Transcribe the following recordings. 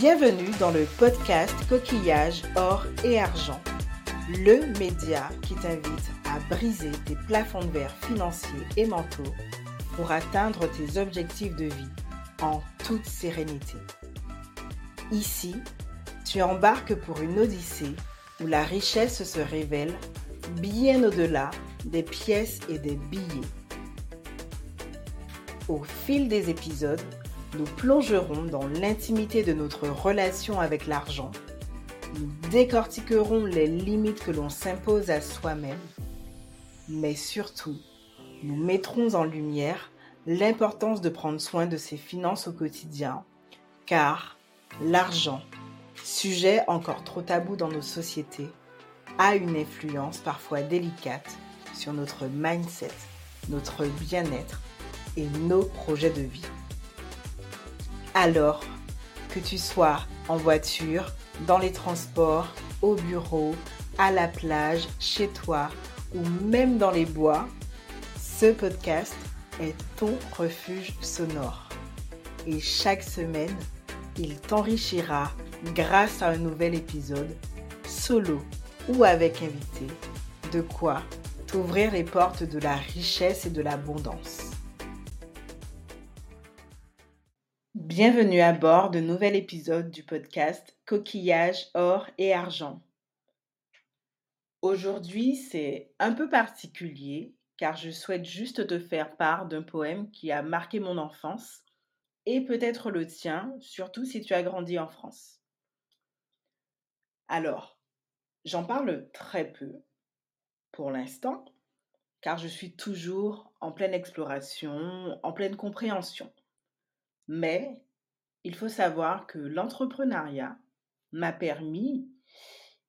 Bienvenue dans le podcast Coquillage, Or et Argent, le média qui t'invite à briser tes plafonds de verre financiers et mentaux pour atteindre tes objectifs de vie en toute sérénité. Ici, tu embarques pour une odyssée où la richesse se révèle bien au-delà des pièces et des billets. Au fil des épisodes, nous plongerons dans l'intimité de notre relation avec l'argent. Nous décortiquerons les limites que l'on s'impose à soi-même. Mais surtout, nous mettrons en lumière l'importance de prendre soin de ses finances au quotidien, car l'argent, sujet encore trop tabou dans nos sociétés, a une influence parfois délicate sur notre mindset, notre bien-être et nos projets de vie. Alors, que tu sois en voiture, dans les transports, au bureau, à la plage, chez toi ou même dans les bois, ce podcast est ton refuge sonore. Et chaque semaine, il t'enrichira grâce à un nouvel épisode, solo ou avec invité, de quoi t'ouvrir les portes de la richesse et de l'abondance. Bienvenue à bord de nouvel épisode du podcast Coquillage, or et argent. Aujourd'hui, c'est un peu particulier car je souhaite juste te faire part d'un poème qui a marqué mon enfance et peut-être le tien, surtout si tu as grandi en France. Alors, j'en parle très peu pour l'instant car je suis toujours en pleine exploration, en pleine compréhension. Mais il faut savoir que l'entrepreneuriat m'a permis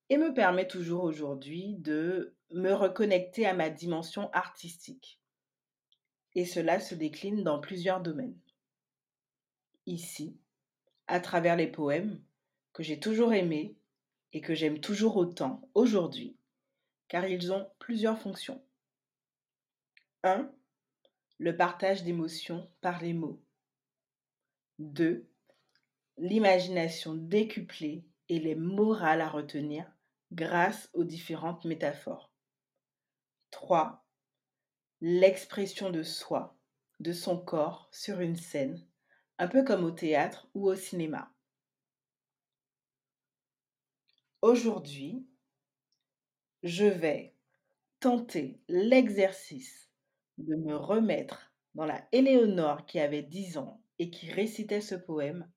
et me permet toujours aujourd'hui de me reconnecter à ma dimension artistique. Et cela se décline dans plusieurs domaines. Ici, à travers les poèmes que j'ai toujours aimés et que j'aime toujours autant aujourd'hui, car ils ont plusieurs fonctions. 1. Le partage d'émotions par les mots. 2. L'imagination décuplée et les morales à retenir grâce aux différentes métaphores. 3. L'expression de soi, de son corps sur une scène, un peu comme au théâtre ou au cinéma. Aujourd'hui, je vais tenter l'exercice de me remettre dans la Éléonore qui avait 10 ans et qui récitait ce poème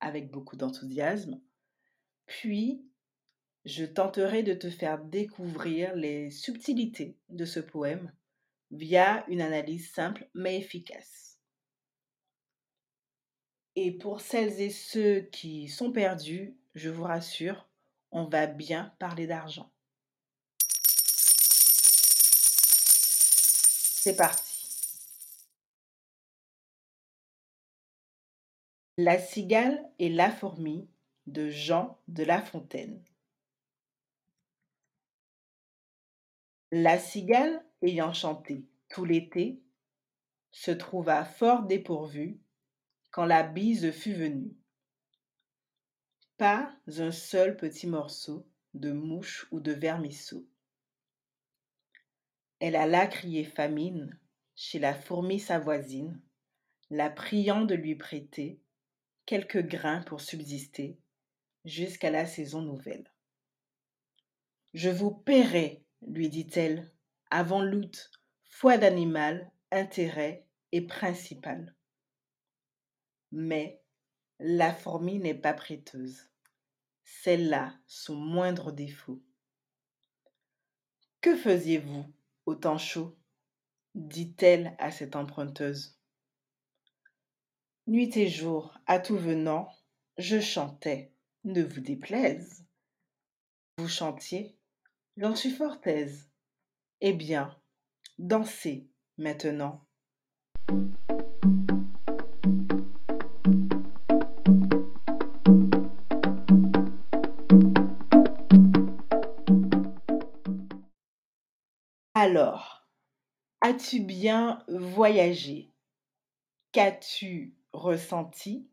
avec beaucoup d'enthousiasme. Puis, je tenterai de te faire découvrir les subtilités de ce poème via une analyse simple mais efficace. Et pour celles et ceux qui sont perdus, je vous rassure, on va bien parler d'argent. C'est parti. La cigale et la fourmi de Jean de La Fontaine. La cigale, ayant chanté tout l'été, se trouva fort dépourvue quand la bise fut venue. Pas un seul petit morceau de mouche ou de vermisseau. Elle alla crier famine chez la fourmi sa voisine, la priant de lui prêter quelques grains pour subsister jusqu'à la saison nouvelle. Je vous paierai, lui dit-elle, avant l'août, foi d'animal, intérêt et principal. Mais la fourmi n'est pas prêteuse. C'est là son moindre défaut. Que faisiez-vous au temps chaud? dit-elle à cette emprunteuse. Nuit et jour, à tout venant, je chantais, ne vous déplaise. Vous chantiez, j'en suis fort aise. Eh bien, dansez maintenant. Alors, as-tu bien voyagé? Qu'as-tu ressenti?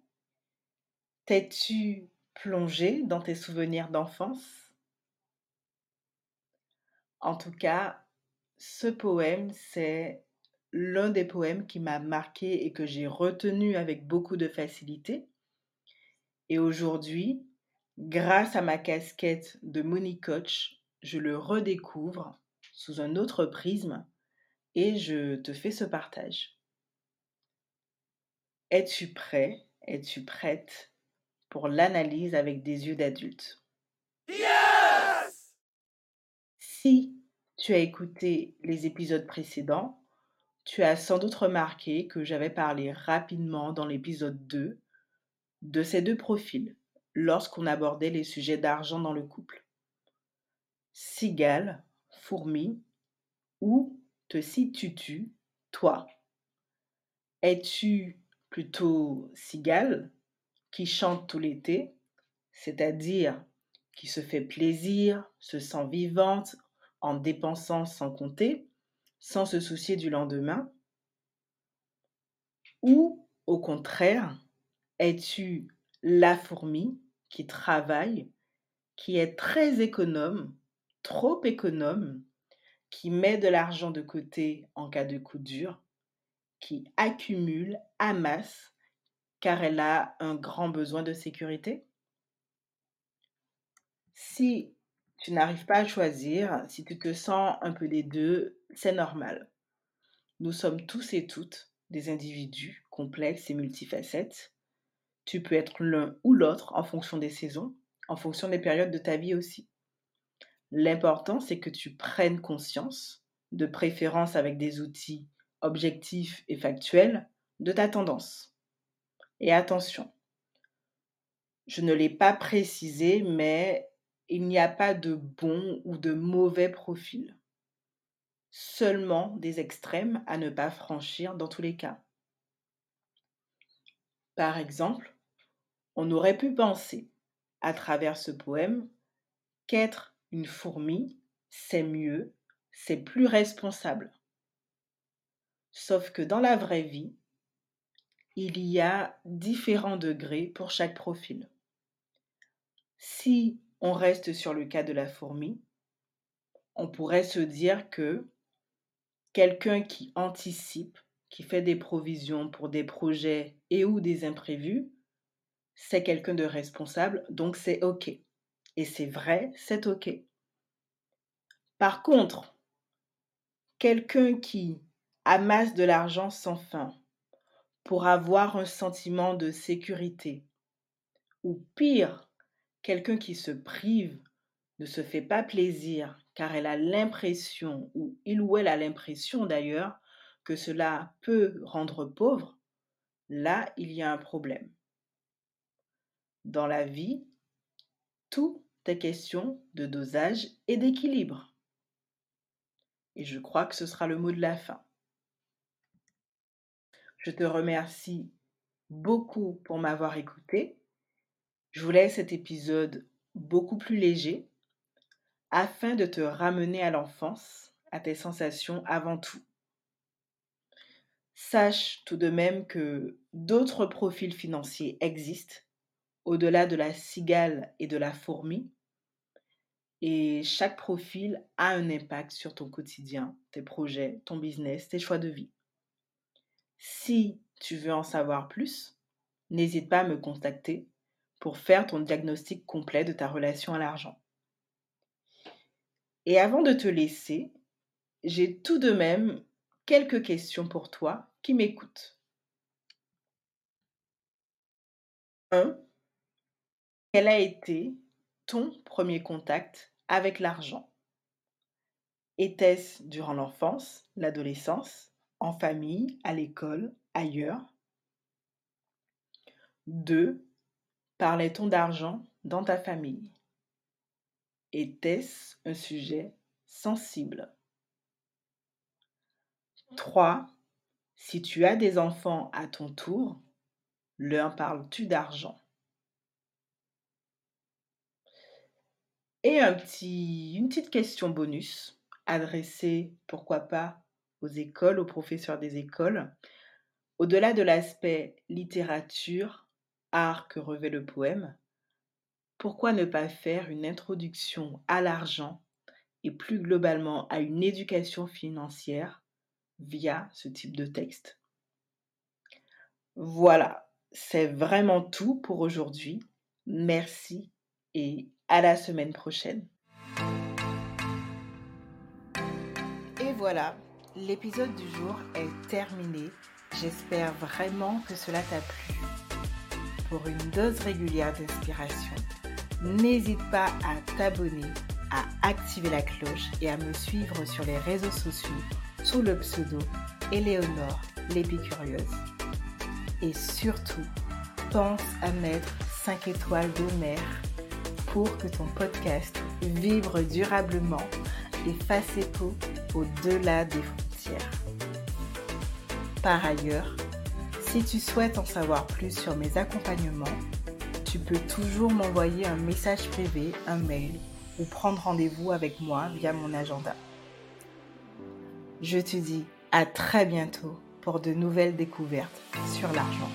T'es-tu plonger dans tes souvenirs d'enfance? En tout cas, ce poème, c'est l'un des poèmes qui m'a marqué et que j'ai retenu avec beaucoup de facilité. Et aujourd'hui, grâce à ma casquette de Money Coach, je le redécouvre sous un autre prisme et je te fais ce partage. Es-tu prêt? Es-tu prête pour l'analyse avec des yeux d'adulte Yes! Si tu as écouté les épisodes précédents, tu as sans doute remarqué que j'avais parlé rapidement dans l'épisode 2 de ces deux profils lorsqu'on abordait les sujets d'argent dans le couple. Cigale, fourmi, où te situes-tu, toi? Es-tu plutôt cigale, qui chante tout l'été, c'est-à-dire qui se fait plaisir, se sent vivante en dépensant sans compter, sans se soucier du lendemain. Ou au contraire, es-tu la fourmi qui travaille, qui est très économe, trop économe, qui met de l'argent de côté en cas de coup dur, qui accumule, amasse, car elle a un grand besoin de sécurité Si tu n'arrives pas à choisir, si tu te sens un peu des deux, c'est normal. Nous sommes tous et toutes des individus complexes et multifacettes. Tu peux être l'un ou l'autre en fonction des saisons, en fonction des périodes de ta vie aussi. L'important, c'est que tu prennes conscience, de préférence avec des outils objectifs et factuels, de ta tendance. Et attention, je ne l'ai pas précisé, mais il n'y a pas de bon ou de mauvais profil seulement des extrêmes à ne pas franchir dans tous les cas. Par exemple, on aurait pu penser, à travers ce poème, qu'être une fourmi, c'est mieux, c'est plus responsable. Sauf que dans la vraie vie, il y a différents degrés pour chaque profil. Si on reste sur le cas de la fourmi, on pourrait se dire que quelqu'un qui anticipe, qui fait des provisions pour des projets et ou des imprévus, c'est quelqu'un de responsable, donc c'est OK. Et c'est vrai, c'est OK. Par contre, quelqu'un qui amasse de l'argent sans fin pour avoir un sentiment de sécurité, ou pire, quelqu'un qui se prive, ne se fait pas plaisir, car elle a l'impression, ou il ou elle a l'impression d'ailleurs, que cela peut rendre pauvre, là, il y a un problème. Dans la vie, tout est question de dosage et d'équilibre. Et je crois que ce sera le mot de la fin. Je te remercie beaucoup pour m'avoir écouté. Je vous laisse cet épisode beaucoup plus léger afin de te ramener à l'enfance, à tes sensations avant tout. Sache tout de même que d'autres profils financiers existent au-delà de la cigale et de la fourmi, et chaque profil a un impact sur ton quotidien, tes projets, ton business, tes choix de vie. Si tu veux en savoir plus, n'hésite pas à me contacter pour faire ton diagnostic complet de ta relation à l'argent. Et avant de te laisser, j'ai tout de même quelques questions pour toi qui m'écoutes. 1. Quel a été ton premier contact avec l'argent? Était-ce durant l'enfance, l'adolescence, en famille, à l'école, ailleurs 2. Parlait-on d'argent dans ta famille? Était-ce un sujet sensible? 3. Si tu as des enfants à ton tour, leur parles-tu d'argent? Et un petit, une petite question bonus adressée, pourquoi pas, aux écoles, aux professeurs des écoles. Au-delà de l'aspect littérature, art que revêt le poème, pourquoi ne pas faire une introduction à l'argent et plus globalement à une éducation financière via ce type de texte? Voilà, c'est vraiment tout pour aujourd'hui. Merci et à la semaine prochaine. Et voilà, l'épisode du jour est terminé. J'espère vraiment que cela t'a plu. Pour une dose régulière d'inspiration, n'hésite pas à t'abonner, à activer la cloche et à me suivre sur les réseaux sociaux sous le pseudo Éléonore l'épicurieuse. Et surtout, pense à mettre 5 étoiles mer pour que ton podcast vibre durablement et fasse écho au-delà des Par ailleurs, si tu souhaites en savoir plus sur mes accompagnements, tu peux toujours m'envoyer un message privé, un mail ou prendre rendez-vous avec moi via mon agenda. Je te dis à très bientôt pour de nouvelles découvertes sur l'argent.